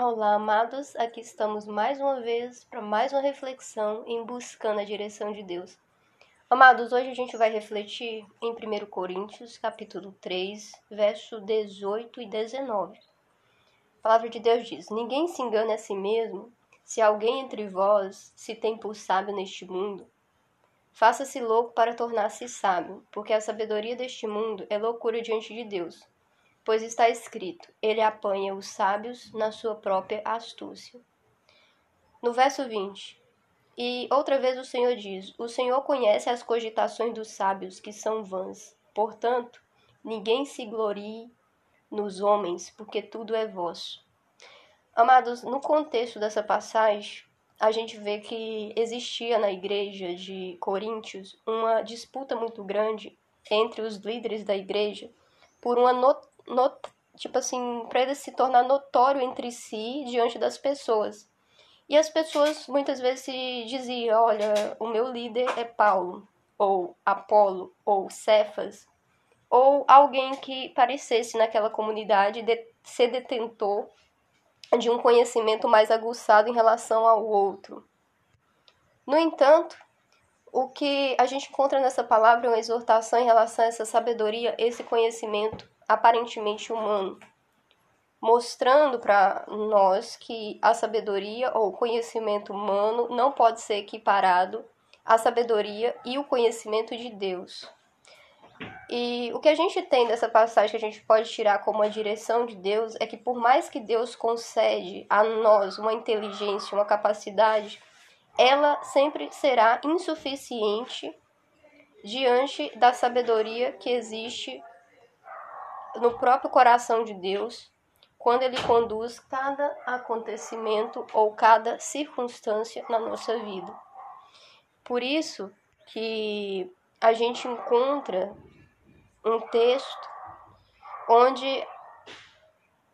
Olá, amados. Aqui estamos mais uma vez para mais uma reflexão em buscando a direção de Deus. Amados, hoje a gente vai refletir em 1 Coríntios, capítulo 3, verso 18 e 19. A palavra de Deus diz: Ninguém se engane a si mesmo. Se alguém entre vós se tem por sábio neste mundo, faça-se louco para tornar-se sábio, porque a sabedoria deste mundo é loucura diante de Deus pois está escrito: Ele apanha os sábios na sua própria astúcia. No verso 20. E outra vez o Senhor diz: O Senhor conhece as cogitações dos sábios, que são vãs. Portanto, ninguém se glorie nos homens, porque tudo é vosso. Amados, no contexto dessa passagem, a gente vê que existia na igreja de Coríntios uma disputa muito grande entre os líderes da igreja por uma tipo assim, para ele se tornar notório entre si diante das pessoas. E as pessoas muitas vezes se diziam, olha, o meu líder é Paulo, ou Apolo, ou Cefas, ou alguém que parecesse naquela comunidade de ser detentor de um conhecimento mais aguçado em relação ao outro. No entanto, o que a gente encontra nessa palavra é uma exortação em relação a essa sabedoria, esse conhecimento aparentemente humano, mostrando para nós que a sabedoria ou conhecimento humano não pode ser equiparado à sabedoria e o conhecimento de Deus. E o que a gente tem dessa passagem que a gente pode tirar como a direção de Deus é que por mais que Deus concede a nós uma inteligência, uma capacidade, ela sempre será insuficiente diante da sabedoria que existe no próprio coração de Deus quando ele conduz cada acontecimento ou cada circunstância na nossa vida. Por isso que a gente encontra um texto onde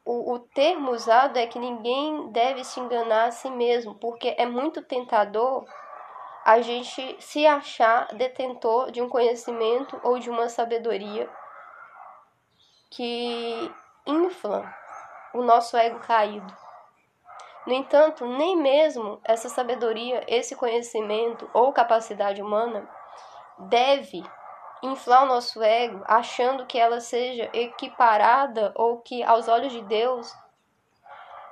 o, o termo usado é que ninguém deve se enganar a si mesmo, porque é muito tentador a gente se achar detentor de um conhecimento ou de uma sabedoria que infla o nosso ego caído. No entanto, nem mesmo essa sabedoria, esse conhecimento ou capacidade humana deve inflar o nosso ego achando que ela seja equiparada ou que aos olhos de Deus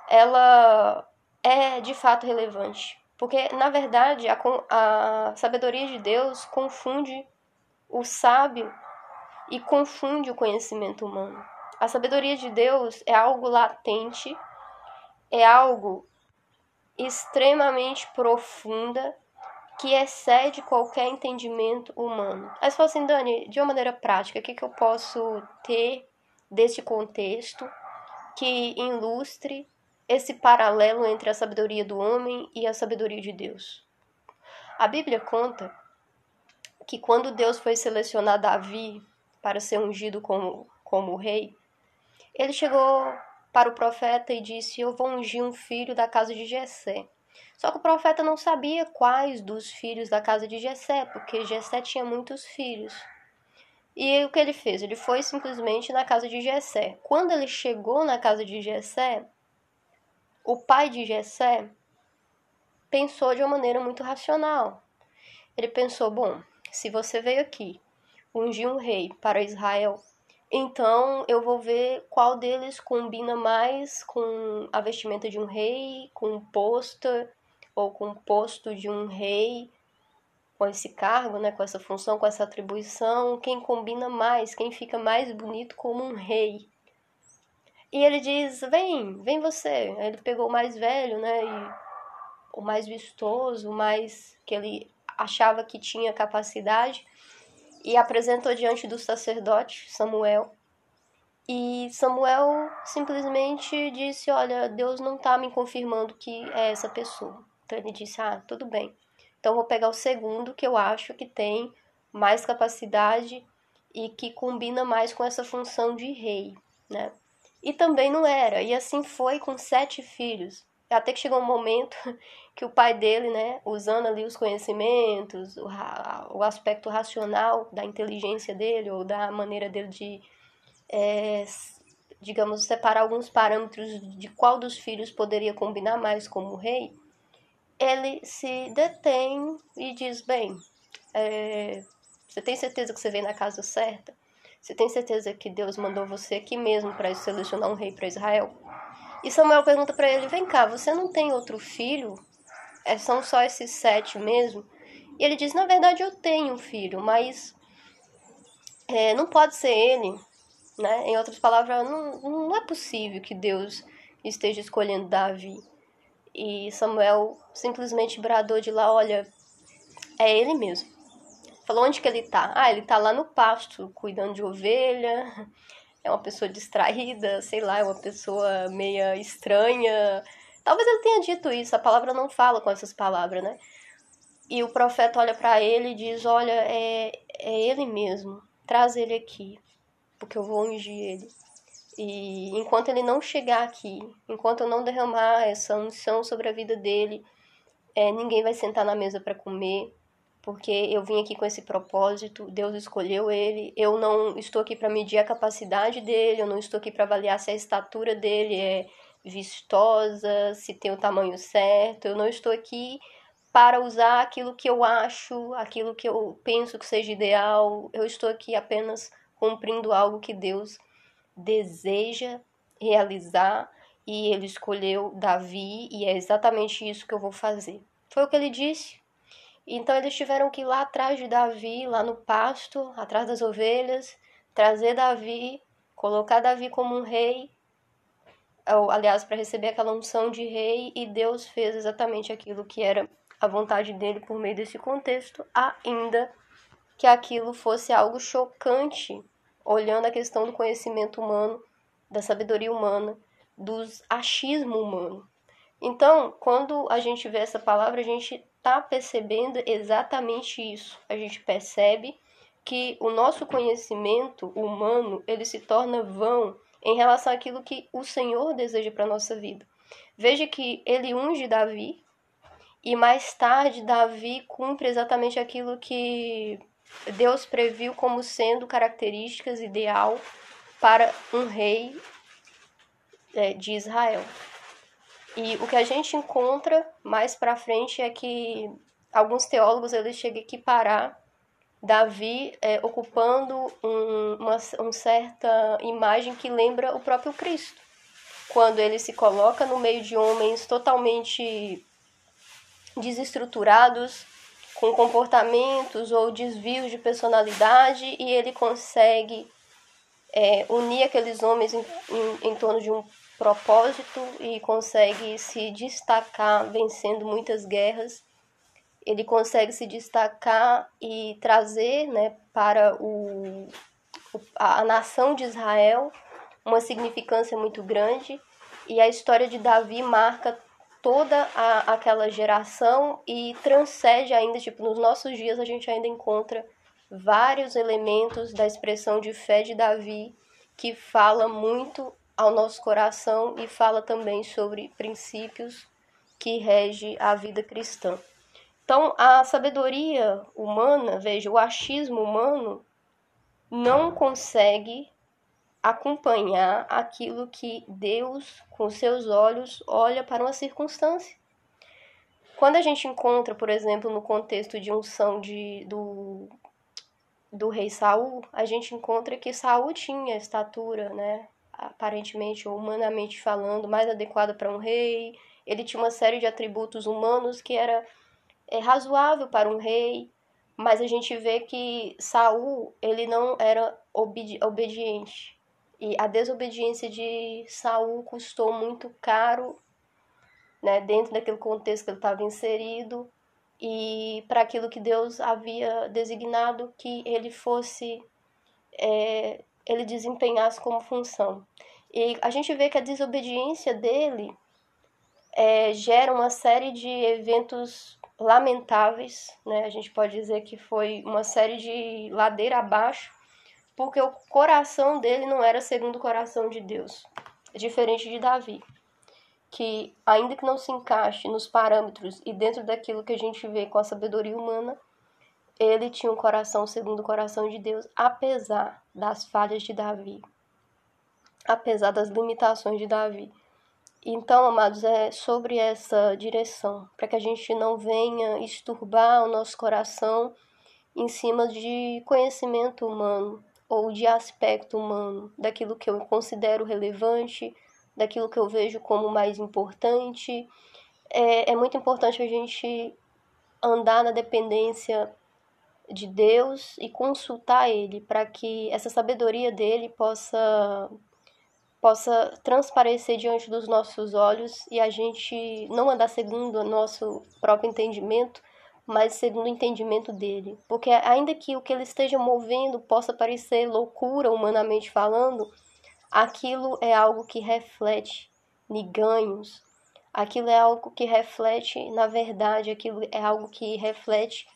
ela é de fato relevante. Porque, na verdade, a, a sabedoria de Deus confunde o sábio e confunde o conhecimento humano. A sabedoria de Deus é algo latente, é algo extremamente profunda que excede qualquer entendimento humano. Aí você fala assim, Dani, de uma maneira prática, o que, que eu posso ter desse contexto que ilustre esse paralelo entre a sabedoria do homem e a sabedoria de Deus? A Bíblia conta que quando Deus foi selecionar Davi para ser ungido como, como rei, ele chegou para o profeta e disse: Eu vou ungir um filho da casa de Jessé. Só que o profeta não sabia quais dos filhos da casa de Jessé, porque Jessé tinha muitos filhos. E o que ele fez? Ele foi simplesmente na casa de Jessé. Quando ele chegou na casa de Jessé, o pai de Jessé pensou de uma maneira muito racional. Ele pensou: bom, se você veio aqui ungir um rei para Israel, então eu vou ver qual deles combina mais com a vestimenta de um rei, com pôster ou com o posto de um rei, com esse cargo, né, com essa função, com essa atribuição, quem combina mais, quem fica mais bonito como um rei. E ele diz: "Vem, vem você". Ele pegou o mais velho, né, e o mais vistoso, o mais que ele achava que tinha capacidade e apresentou diante do sacerdote Samuel. E Samuel simplesmente disse: Olha, Deus não está me confirmando que é essa pessoa. Então ele disse: Ah, tudo bem. Então vou pegar o segundo que eu acho que tem mais capacidade e que combina mais com essa função de rei, né? E também não era. E assim foi com sete filhos. Até que chegou um momento que o pai dele, né, usando ali os conhecimentos, o, o aspecto racional da inteligência dele ou da maneira dele de é, digamos, separar alguns parâmetros de qual dos filhos poderia combinar mais como rei, ele se detém e diz: Bem, é, você tem certeza que você vem na casa certa? Você tem certeza que Deus mandou você aqui mesmo para selecionar um rei para Israel? E Samuel pergunta para ele: Vem cá, você não tem outro filho? É, são só esses sete mesmo? E ele diz: Na verdade, eu tenho um filho, mas é, não pode ser ele. Né? Em outras palavras, não, não é possível que Deus esteja escolhendo Davi. E Samuel simplesmente bradou de lá: Olha, é ele mesmo. Falou onde que ele tá? Ah, ele tá lá no pasto, cuidando de ovelha. É uma pessoa distraída, sei lá, é uma pessoa meia estranha. Talvez ele tenha dito isso, a palavra não fala com essas palavras, né? E o profeta olha para ele e diz: Olha, é, é ele mesmo, traz ele aqui, porque eu vou ungir ele. E enquanto ele não chegar aqui, enquanto eu não derramar essa unção sobre a vida dele, é, ninguém vai sentar na mesa para comer, porque eu vim aqui com esse propósito, Deus escolheu ele. Eu não estou aqui para medir a capacidade dele, eu não estou aqui para avaliar se a estatura dele é vistosa, se tem o tamanho certo. Eu não estou aqui para usar aquilo que eu acho, aquilo que eu penso que seja ideal. Eu estou aqui apenas cumprindo algo que Deus deseja realizar e ele escolheu Davi e é exatamente isso que eu vou fazer. Foi o que ele disse. Então eles tiveram que ir lá atrás de Davi, lá no pasto, atrás das ovelhas, trazer Davi, colocar Davi como um rei, ou, aliás, para receber aquela unção de rei, e Deus fez exatamente aquilo que era a vontade dele por meio desse contexto, ainda que aquilo fosse algo chocante olhando a questão do conhecimento humano, da sabedoria humana, dos achismo humano. Então, quando a gente vê essa palavra, a gente está percebendo exatamente isso. A gente percebe que o nosso conhecimento humano ele se torna vão em relação àquilo que o Senhor deseja para a nossa vida. Veja que ele unge Davi e mais tarde Davi cumpre exatamente aquilo que Deus previu como sendo características ideal para um rei é, de Israel. E o que a gente encontra mais para frente é que alguns teólogos eles chegam a equiparar Davi é, ocupando um, uma, uma certa imagem que lembra o próprio Cristo. Quando ele se coloca no meio de homens totalmente desestruturados, com comportamentos ou desvios de personalidade e ele consegue é, unir aqueles homens em, em, em torno de um propósito e consegue se destacar vencendo muitas guerras. Ele consegue se destacar e trazer né, para o, a nação de Israel uma significância muito grande. E a história de Davi marca toda a, aquela geração e transcende ainda, tipo, nos nossos dias a gente ainda encontra vários elementos da expressão de fé de Davi que fala muito ao nosso coração e fala também sobre princípios que rege a vida cristã. Então, a sabedoria humana, veja, o achismo humano não consegue acompanhar aquilo que Deus, com seus olhos, olha para uma circunstância. Quando a gente encontra, por exemplo, no contexto de unção de, do, do rei Saul, a gente encontra que Saul tinha estatura, né, aparentemente ou humanamente falando, mais adequada para um rei. Ele tinha uma série de atributos humanos que era é, razoável para um rei, mas a gente vê que Saul ele não era obedi obediente. E a desobediência de Saul custou muito caro, né, dentro daquele contexto que ele estava inserido e para aquilo que Deus havia designado que ele fosse, é, ele desempenhasse como função. E a gente vê que a desobediência dele é, gera uma série de eventos lamentáveis, né? A gente pode dizer que foi uma série de ladeira abaixo porque o coração dele não era segundo o coração de Deus, diferente de Davi, que ainda que não se encaixe nos parâmetros e dentro daquilo que a gente vê com a sabedoria humana, ele tinha um coração segundo o coração de Deus, apesar das falhas de Davi. apesar das limitações de Davi. Então, amados, é sobre essa direção, para que a gente não venha esturbar o nosso coração em cima de conhecimento humano ou de aspecto humano, daquilo que eu considero relevante, daquilo que eu vejo como mais importante. É, é muito importante a gente andar na dependência de Deus e consultar Ele para que essa sabedoria dele possa possa transparecer diante dos nossos olhos e a gente não andar segundo o nosso próprio entendimento, mas segundo o entendimento dele. Porque ainda que o que ele esteja movendo possa parecer loucura humanamente falando, aquilo é algo que reflete em ganhos, aquilo é algo que reflete na verdade, aquilo é algo que reflete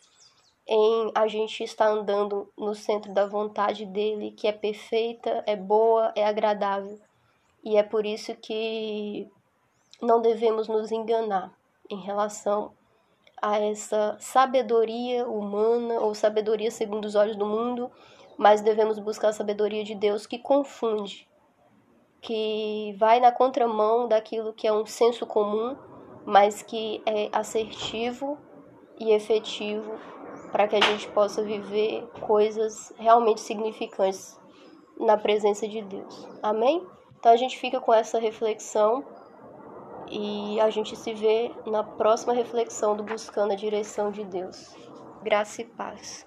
em a gente estar andando no centro da vontade dele, que é perfeita, é boa, é agradável. E é por isso que não devemos nos enganar em relação a essa sabedoria humana ou sabedoria segundo os olhos do mundo, mas devemos buscar a sabedoria de Deus que confunde, que vai na contramão daquilo que é um senso comum, mas que é assertivo e efetivo para que a gente possa viver coisas realmente significantes na presença de Deus. Amém? Então a gente fica com essa reflexão e a gente se vê na próxima reflexão do Buscando a Direção de Deus. Graça e paz.